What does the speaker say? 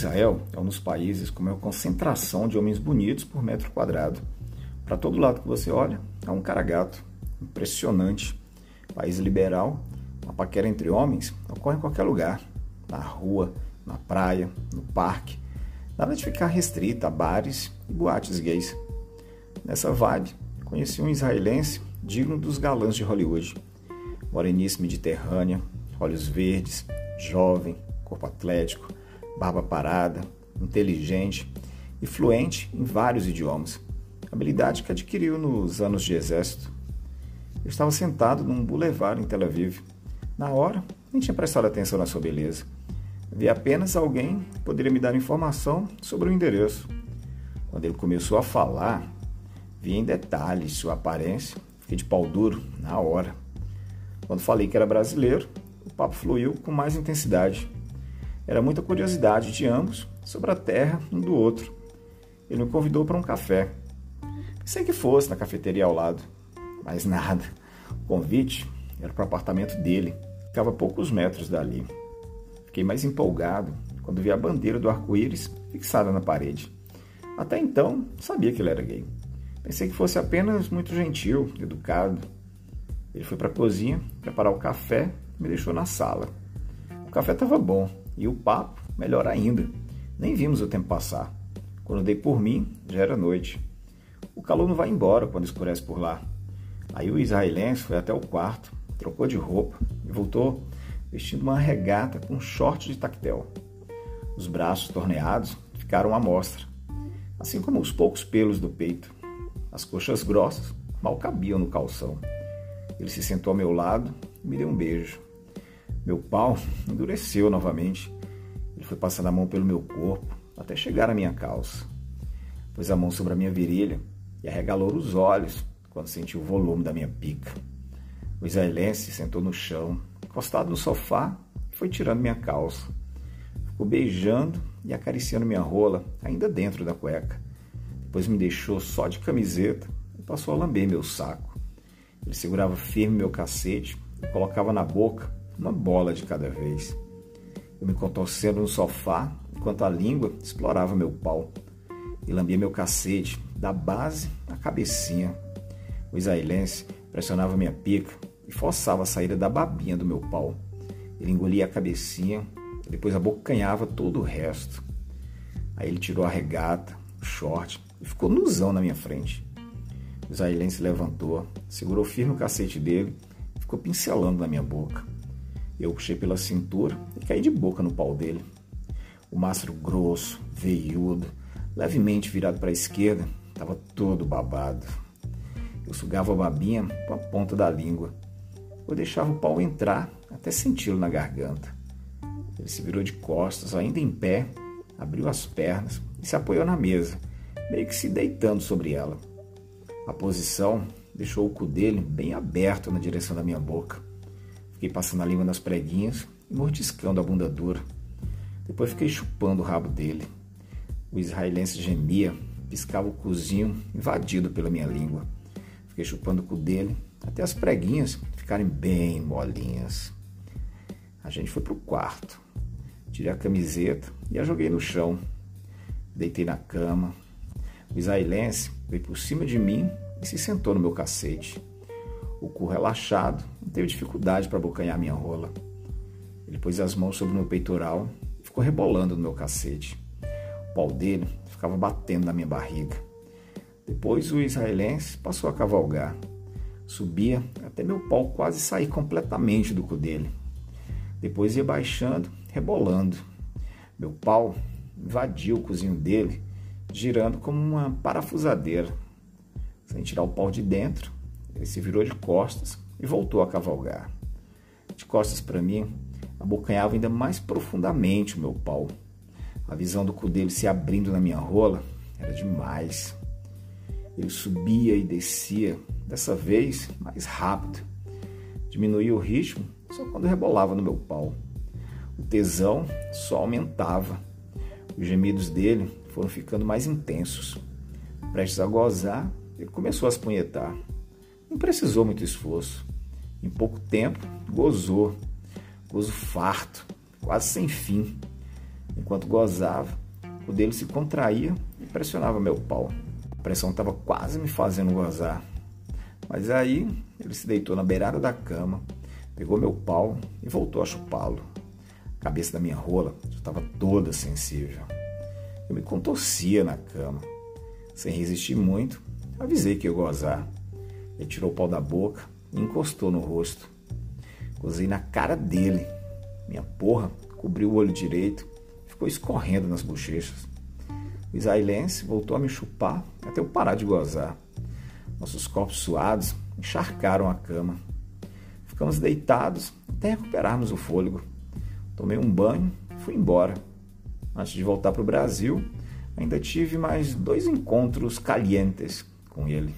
Israel é um dos países com maior concentração de homens bonitos por metro quadrado. Para todo lado que você olha, é um cara gato. Impressionante. País liberal, a paquera entre homens ocorre em qualquer lugar. Na rua, na praia, no parque. Nada de ficar restrita a bares e boates gays. Nessa vibe, conheci um israelense digno dos galãs de Hollywood. Moreníssima mediterrânea, olhos verdes, jovem, corpo atlético, barba parada, inteligente e fluente em vários idiomas, habilidade que adquiriu nos anos de exército. Eu estava sentado num boulevard em Tel Aviv. Na hora, nem tinha prestado atenção na sua beleza. Vi apenas alguém que poderia me dar informação sobre o endereço. Quando ele começou a falar, vi em detalhes sua aparência, fiquei de pau duro na hora. Quando falei que era brasileiro, o papo fluiu com mais intensidade. Era muita curiosidade de ambos sobre a terra um do outro. Ele me convidou para um café. Pensei que fosse na cafeteria ao lado, mas nada. O convite era para o apartamento dele, ficava a poucos metros dali. Fiquei mais empolgado quando vi a bandeira do arco-íris fixada na parede. Até então, sabia que ele era gay. Pensei que fosse apenas muito gentil, educado. Ele foi para a cozinha preparar o café e me deixou na sala. O café estava bom, e o papo, melhor ainda. Nem vimos o tempo passar. Quando dei por mim, já era noite. O calor não vai embora quando escurece por lá. Aí o israelense foi até o quarto, trocou de roupa e voltou vestindo uma regata com short de tactel. Os braços torneados ficaram à mostra, assim como os poucos pelos do peito. As coxas grossas mal cabiam no calção. Ele se sentou ao meu lado e me deu um beijo. Meu pau endureceu novamente. Ele foi passando a mão pelo meu corpo até chegar à minha calça. Pôs a mão sobre a minha virilha e arregalou os olhos quando sentiu o volume da minha pica. O israelense sentou no chão, encostado no sofá, e foi tirando minha calça. Ficou beijando e acariciando minha rola, ainda dentro da cueca. Depois me deixou só de camiseta e passou a lamber meu saco. Ele segurava firme meu cacete e colocava na boca uma bola de cada vez. Eu me contorcendo no sofá, enquanto a língua explorava meu pau e lambia meu cacete, da base à cabecinha. O israelense pressionava minha pica e forçava a saída da babinha do meu pau. Ele engolia a cabecinha, depois abocanhava todo o resto. Aí ele tirou a regata, o short e ficou nuzão na minha frente. O israelense levantou, segurou firme o cacete dele e ficou pincelando na minha boca. Eu puxei pela cintura e caí de boca no pau dele. O mastro grosso, veiudo, levemente virado para a esquerda, estava todo babado. Eu sugava a babinha com a ponta da língua. Eu deixava o pau entrar até senti-lo na garganta. Ele se virou de costas, ainda em pé, abriu as pernas e se apoiou na mesa, meio que se deitando sobre ela. A posição deixou o cu dele bem aberto na direção da minha boca. Fiquei passando a língua nas preguinhas e mordiscando a bunda dura. Depois fiquei chupando o rabo dele. O israelense gemia, piscava o cozinho invadido pela minha língua. Fiquei chupando o cu dele até as preguinhas ficarem bem molinhas. A gente foi pro quarto. Tirei a camiseta e a joguei no chão. Deitei na cama. O israelense veio por cima de mim e se sentou no meu cacete. O cu relaxado, não teve dificuldade para abocanhar minha rola. Ele pôs as mãos sobre o meu peitoral e ficou rebolando no meu cacete. O pau dele ficava batendo na minha barriga. Depois o israelense passou a cavalgar. Subia até meu pau quase sair completamente do cu dele. Depois ia baixando, rebolando. Meu pau invadiu o cozinho dele, girando como uma parafusadeira. Sem tirar o pau de dentro, ele se virou de costas e voltou a cavalgar. De costas para mim, abocanhava ainda mais profundamente o meu pau. A visão do cu dele se abrindo na minha rola era demais. Ele subia e descia, dessa vez mais rápido. Diminuía o ritmo só quando rebolava no meu pau. O tesão só aumentava. Os gemidos dele foram ficando mais intensos. Prestes a gozar, ele começou a se punhetar. Não precisou muito esforço. Em pouco tempo, gozou. Gozo farto, quase sem fim. Enquanto gozava, o dele se contraía e pressionava meu pau. A pressão estava quase me fazendo gozar. Mas aí ele se deitou na beirada da cama, pegou meu pau e voltou a chupá-lo. A cabeça da minha rola estava toda sensível. Eu me contorcia na cama. Sem resistir muito, avisei que ia gozar. Tirou o pau da boca e encostou no rosto. Gozei na cara dele. Minha porra cobriu o olho direito ficou escorrendo nas bochechas. O israelense voltou a me chupar até eu parar de gozar. Nossos corpos suados encharcaram a cama. Ficamos deitados até recuperarmos o fôlego. Tomei um banho e fui embora. Antes de voltar para o Brasil, ainda tive mais dois encontros calientes com ele.